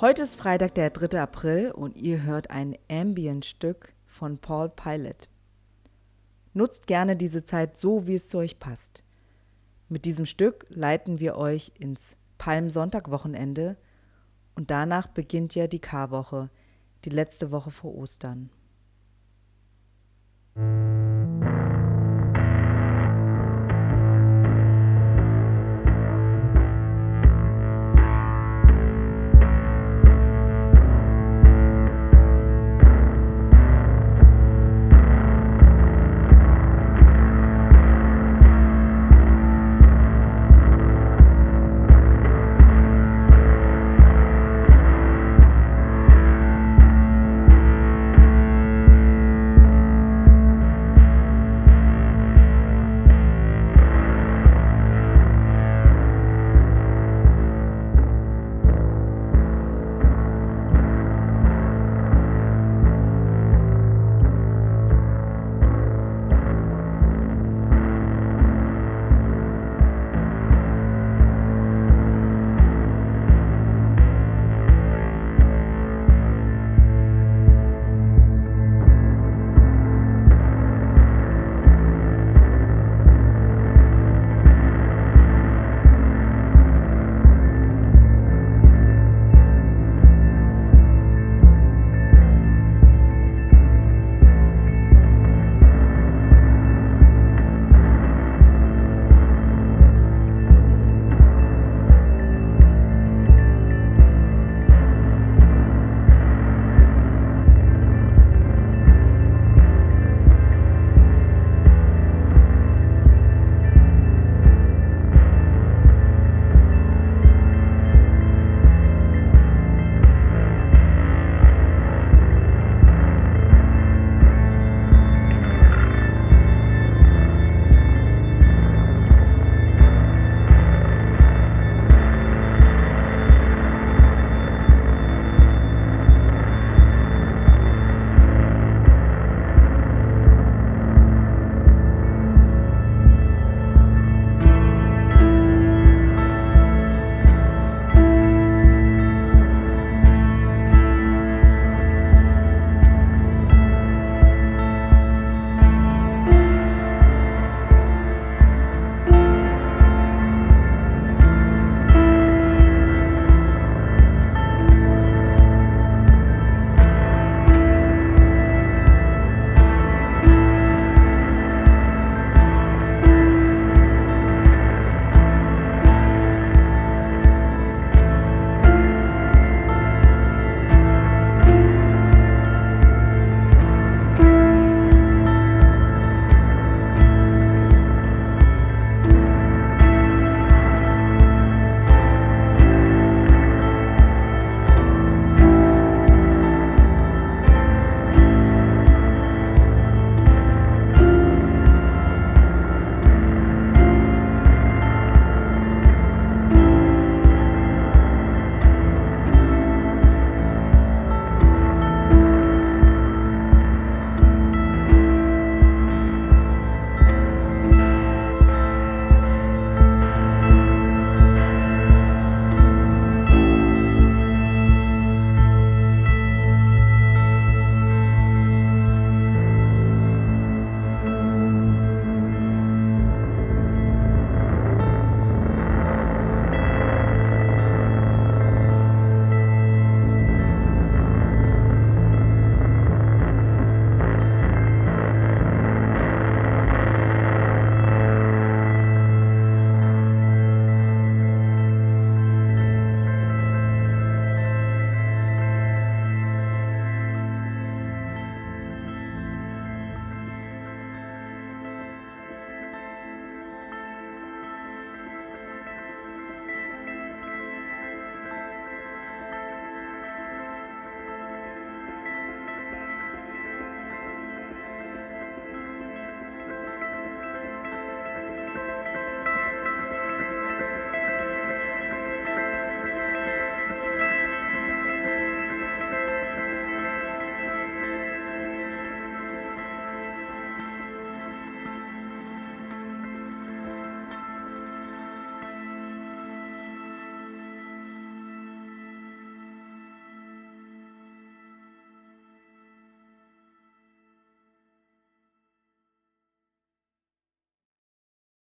Heute ist Freitag, der 3. April und ihr hört ein Ambient-Stück von Paul Pilot. Nutzt gerne diese Zeit so, wie es zu euch passt. Mit diesem Stück leiten wir euch ins Palmsonntag-Wochenende und danach beginnt ja die Karwoche, die letzte Woche vor Ostern. Musik